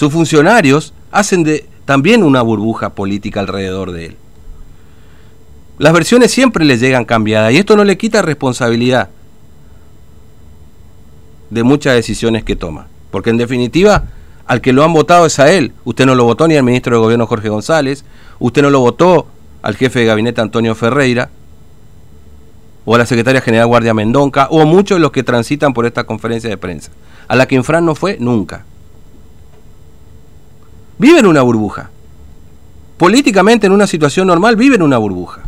sus funcionarios hacen de, también una burbuja política alrededor de él. Las versiones siempre le llegan cambiadas y esto no le quita responsabilidad de muchas decisiones que toma. Porque en definitiva, al que lo han votado es a él. Usted no lo votó ni al ministro de Gobierno Jorge González, usted no lo votó al jefe de gabinete Antonio Ferreira, o a la secretaria general Guardia Mendonca, o muchos de los que transitan por esta conferencia de prensa, a la que Infran no fue nunca. Vive en una burbuja. Políticamente en una situación normal vive en una burbuja.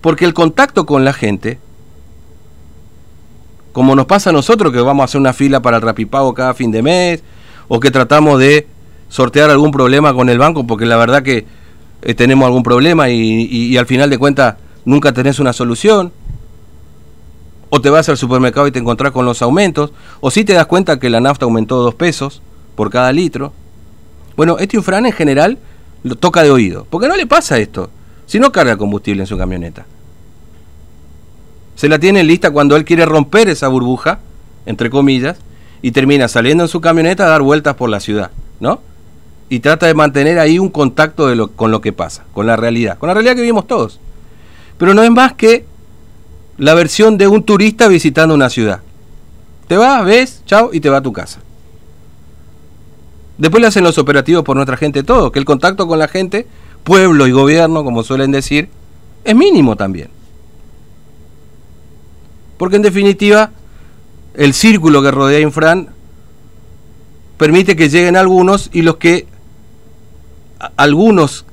Porque el contacto con la gente como nos pasa a nosotros que vamos a hacer una fila para el rapipago cada fin de mes, o que tratamos de sortear algún problema con el banco, porque la verdad que eh, tenemos algún problema y, al final de cuentas nunca tenés una solución, o te vas al supermercado y te encontrás con los aumentos, o si te das cuenta que la nafta aumentó dos pesos por cada litro. Bueno, este Infran en general lo toca de oído, porque no le pasa esto, si no carga combustible en su camioneta se la tiene lista cuando él quiere romper esa burbuja, entre comillas, y termina saliendo en su camioneta a dar vueltas por la ciudad, ¿no? Y trata de mantener ahí un contacto con lo que pasa, con la realidad, con la realidad que vivimos todos. Pero no es más que la versión de un turista visitando una ciudad. Te vas, ves, chao, y te va a tu casa. Después le hacen los operativos por nuestra gente todo, que el contacto con la gente, pueblo y gobierno, como suelen decir, es mínimo también. Porque en definitiva, el círculo que rodea a Infran permite que lleguen algunos y los que algunos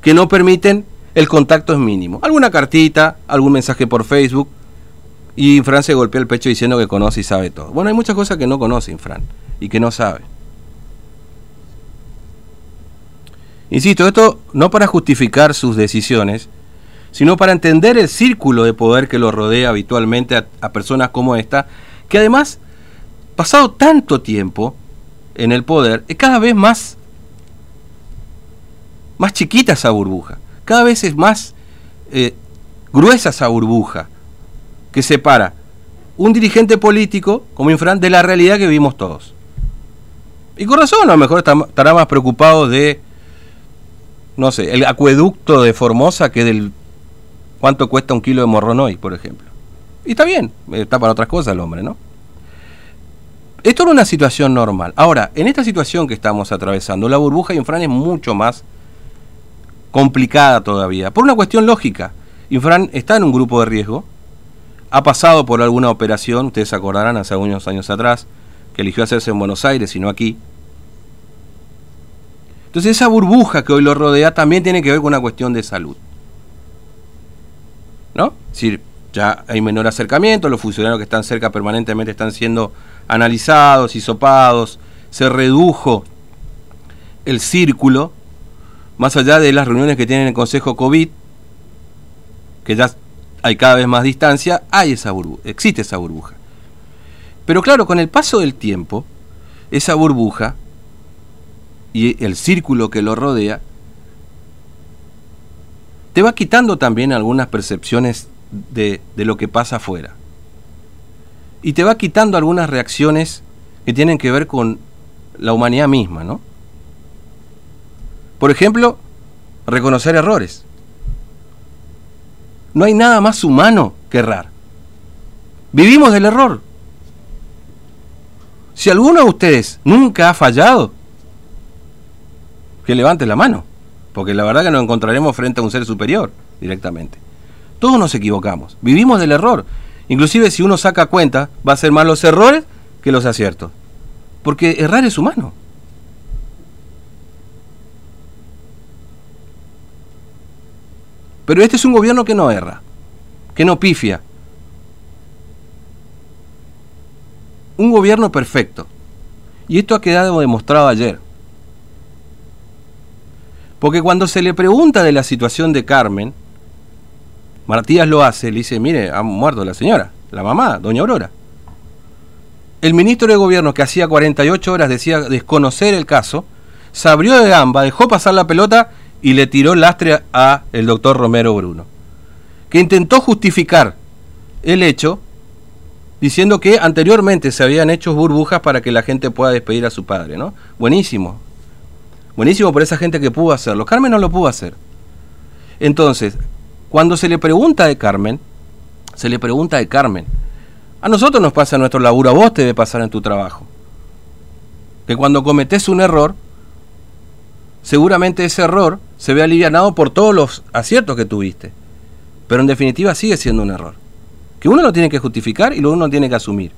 que no permiten el contacto es mínimo. Alguna cartita, algún mensaje por Facebook y Infran se golpea el pecho diciendo que conoce y sabe todo. Bueno, hay muchas cosas que no conoce Infran y que no sabe. Insisto, esto no para justificar sus decisiones, sino para entender el círculo de poder que lo rodea habitualmente a, personas como esta, que además, pasado tanto tiempo en el poder, es cada vez más, más chiquita esa burbuja, cada vez es más eh, gruesa esa burbuja que separa un dirigente político como Infran de la realidad que vivimos todos. Y con razón, a lo mejor estará más preocupado de, no sé, el acueducto de Formosa que del cuánto cuesta un kilo de morrón hoy, por ejemplo. Y está bien, está para otras cosas el hombre, ¿no? Esto era una situación normal. Ahora, en esta situación que estamos atravesando, la burbuja Infran es mucho más complicada todavía, por una cuestión lógica. Infran está en un grupo de riesgo, ha pasado por alguna operación, ustedes acordarán hace unos años atrás, que eligió hacerse en Buenos Aires y no aquí. Entonces esa burbuja que hoy lo rodea también tiene que ver con una cuestión de salud. ¿no? Es decir, ya hay menor acercamiento, los funcionarios que están cerca permanentemente están siendo analizados, y sopados, se redujo el círculo, más allá de las reuniones que tienen el Consejo COVID, que ya hay cada vez más distancia, hay esa burbuja, existe esa burbuja. Pero claro, con el paso del tiempo, esa burbuja y el círculo que lo rodea te va quitando también algunas percepciones de, lo que pasa afuera. Y te va quitando algunas reacciones que tienen que ver con la humanidad misma, ¿no? Por ejemplo, reconocer errores. No hay nada más humano que errar. Vivimos del error. Si alguno de ustedes nunca ha fallado, que levante la mano porque la verdad que nos encontraremos frente a un ser superior directamente. Todos nos equivocamos, vivimos del error. Inclusive si uno saca cuenta, va a ser más los errores que los aciertos. Porque errar es humano. Pero este es un gobierno que no erra, que no pifia. Un gobierno perfecto. Y esto ha quedado demostrado ayer. Porque cuando se le pregunta de la situación de Carmen, Martías lo hace, le dice, mire, ha muerto la señora, la mamá, doña Aurora. El ministro de Gobierno, que hacía 48 horas decía desconocer el caso, se abrió de gamba, dejó pasar la pelota y le tiró lastre a el doctor Romero Bruno, que intentó justificar el hecho diciendo que anteriormente se habían hecho burbujas para que la gente pueda despedir a su padre, ¿no? Buenísimo. Buenísimo por esa gente que pudo hacerlo. Carmen no lo pudo hacer. Entonces, cuando se le pregunta de Carmen, se le pregunta de Carmen. A nosotros nos pasa en nuestro laburo, a vos te debe pasar en tu trabajo. Que cuando cometes un error, seguramente ese error se ve alivianado por todos los aciertos que tuviste. Pero en definitiva sigue siendo un error. Que uno lo tiene que justificar y lo uno tiene que asumir.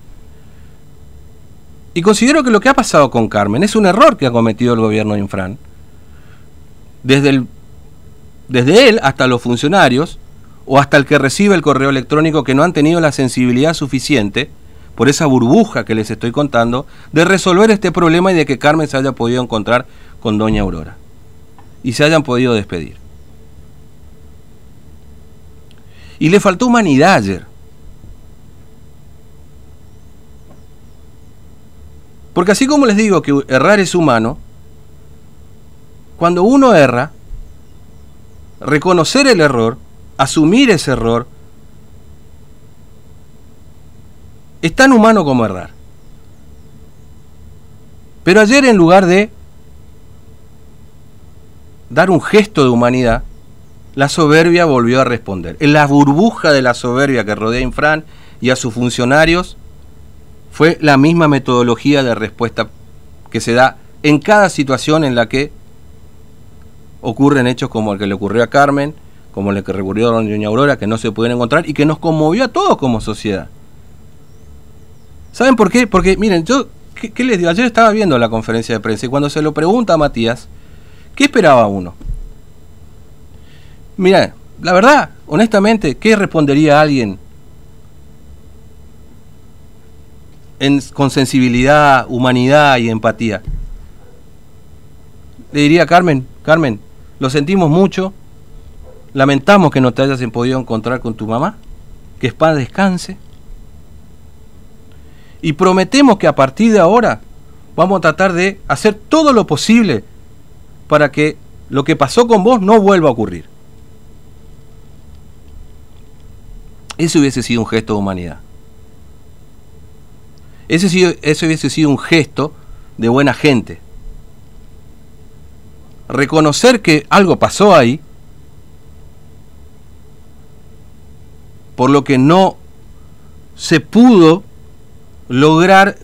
Y considero que lo que ha pasado con Carmen es un error que ha cometido el gobierno de Infran. Desde, desde él hasta los funcionarios, o hasta el que recibe el correo electrónico que no han tenido la sensibilidad suficiente, por esa burbuja que les estoy contando, de resolver este problema y de que Carmen se haya podido encontrar con Doña Aurora. Y se hayan podido despedir. Y le faltó humanidad ayer. Porque así como les digo que errar es humano, cuando uno erra, reconocer el error, asumir ese error, es tan humano como errar. Pero ayer en lugar de dar un gesto de humanidad, la soberbia volvió a responder. En la burbuja de la soberbia que rodea a Infran y a sus funcionarios, fue la misma metodología de respuesta que se da en cada situación en la que ocurren hechos como el que le ocurrió a Carmen, como el que recurrió a Doña Aurora, que no se pueden encontrar y que nos conmovió a todos como sociedad. ¿Saben por qué? Porque, miren, yo, ¿qué, les digo? Ayer estaba viendo la conferencia de prensa y cuando se lo pregunta a Matías, ¿qué esperaba uno? Mira, la verdad, honestamente, ¿qué respondería alguien con sensibilidad, humanidad y empatía. Le diría, Carmen, Carmen, lo sentimos mucho, lamentamos que no te hayas podido encontrar con tu mamá, que es paz descanse, y prometemos que a partir de ahora vamos a tratar de hacer todo lo posible para que lo que pasó con vos no vuelva a ocurrir. Ese hubiese sido un gesto de humanidad. Ese, ese hubiese sido un gesto de buena gente. Reconocer que algo pasó ahí, por lo que no se pudo lograr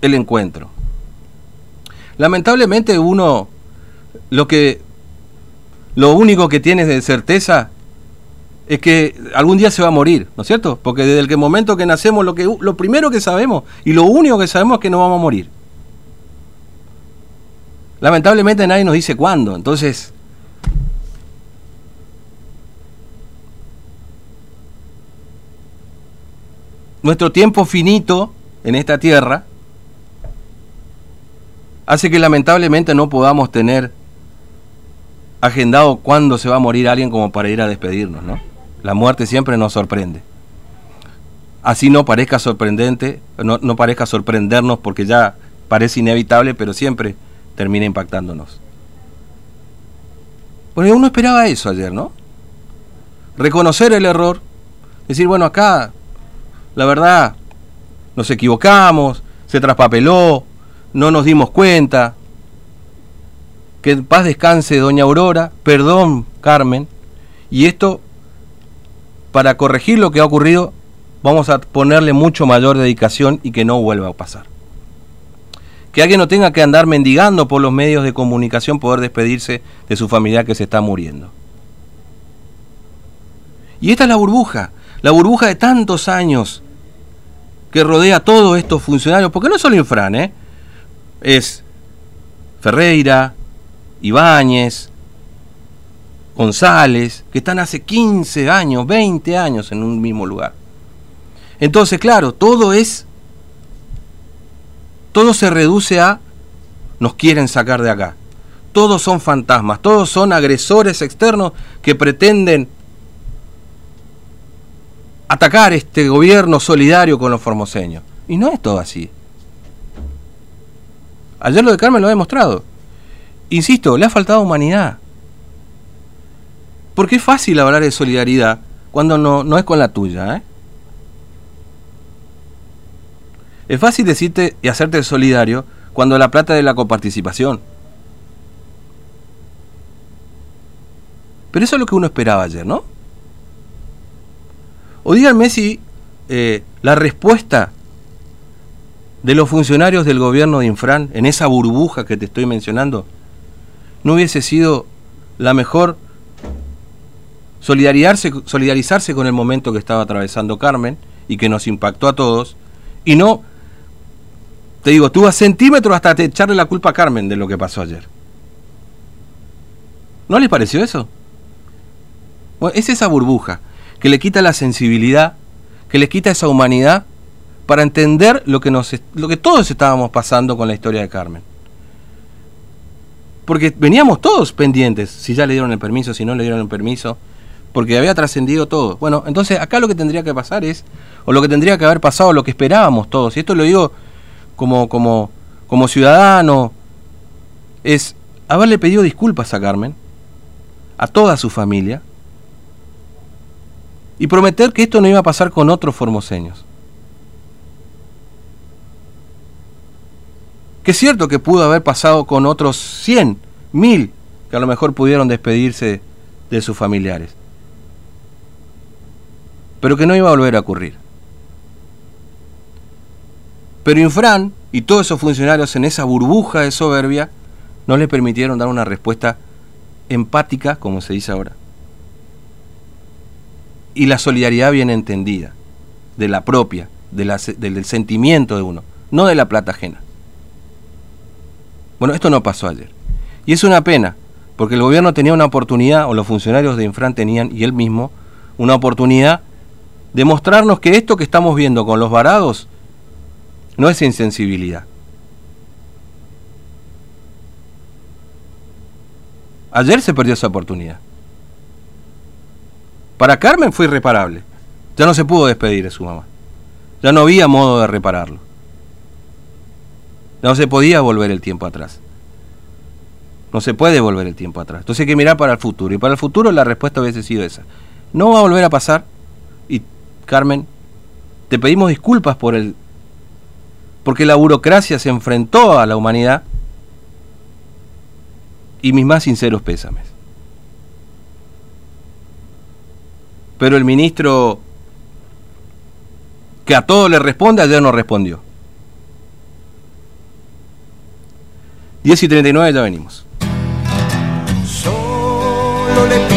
el encuentro. Lamentablemente uno lo que lo único que tiene de certeza es que algún día se va a morir, ¿no es cierto? Porque desde el momento que nacemos, lo, que, lo primero que sabemos y lo único que sabemos es que no vamos a morir. Lamentablemente nadie nos dice cuándo, entonces... Nuestro tiempo finito en esta tierra hace que lamentablemente no podamos tener agendado cuándo se va a morir alguien como para ir a despedirnos, ¿no? La muerte siempre nos sorprende. Así no parezca sorprendente, no, no parezca sorprendernos porque ya parece inevitable, pero siempre termina impactándonos. Bueno, uno esperaba eso ayer, ¿no? Reconocer el error, decir, bueno, acá, la verdad, nos equivocamos, se traspapeló, no nos dimos cuenta. Que paz descanse, doña Aurora, perdón, Carmen, y esto para corregir lo que ha ocurrido, vamos a ponerle mucho mayor dedicación y que no vuelva a pasar. Que alguien no tenga que andar mendigando por los medios de comunicación poder despedirse de su familiar que se está muriendo. Y esta es la burbuja, la burbuja de tantos años que rodea a todos estos funcionarios, porque no es solo Infran, ¿eh? es Ferreira, Ibáñez, González, que están hace 15 años, 20 años en un mismo lugar. Entonces, claro, todo es, todo se reduce a, nos quieren sacar de acá. Todos son fantasmas, todos son agresores externos que pretenden atacar este gobierno solidario con los formoseños. Y no es todo así. Ayer lo de Carmen lo ha demostrado. Insisto, le ha faltado humanidad. Porque es fácil hablar de solidaridad cuando no, no es con la tuya. ¿eh? Es fácil decirte y hacerte solidario cuando la plata de la coparticipación. Pero eso es lo que uno esperaba ayer, ¿no? O díganme si eh, la respuesta de los funcionarios del gobierno de Infran en esa burbuja que te estoy mencionando no hubiese sido la mejor solidarizarse, solidarizarse con el momento que estaba atravesando Carmen y que nos impactó a todos y no te digo, tuvo a centímetros hasta echarle la culpa a Carmen de lo que pasó ayer. ¿No les pareció eso? Es esa burbuja que le quita la sensibilidad, que le quita esa humanidad para entender lo que, nos, lo que todos estábamos pasando con la historia de Carmen. Porque veníamos todos pendientes, si ya le dieron el permiso, si no le dieron el permiso, porque había trascendido todo. Bueno, entonces acá lo que tendría que pasar es, o lo que tendría que haber pasado, lo que esperábamos todos, y esto lo digo como, como, como ciudadano, es haberle pedido disculpas a Carmen, a toda su familia, y prometer que esto no iba a pasar con otros formoseños. Que es cierto que pudo haber pasado con otros 100, 1000, que a lo mejor pudieron despedirse de sus familiares. Pero que no iba a volver a ocurrir. Pero Infran y todos esos funcionarios en esa burbuja de soberbia no le permitieron dar una respuesta empática, como se dice ahora. Y la solidaridad bien entendida, de la propia, del sentimiento de uno, no de la plata ajena. Bueno, esto no pasó ayer. Y es una pena, porque el gobierno tenía una oportunidad, o los funcionarios de Infran tenían, y él mismo, una oportunidad de mostrarnos que esto que estamos viendo con los varados no es insensibilidad. Ayer se perdió esa oportunidad. Para Carmen fue irreparable. Ya no se pudo despedir de su mamá. Ya no había modo de repararlo. No se podía volver el tiempo atrás. No se puede volver el tiempo atrás. Entonces hay que mirar para el futuro. Y para el futuro la respuesta hubiese sido esa. No va a volver a pasar. Carmen, te pedimos disculpas por el porque la burocracia se enfrentó a la humanidad y mis más sinceros pésames. Pero el ministro que a todo le responde, ayer no respondió. 10 y 39 ya venimos. Solo le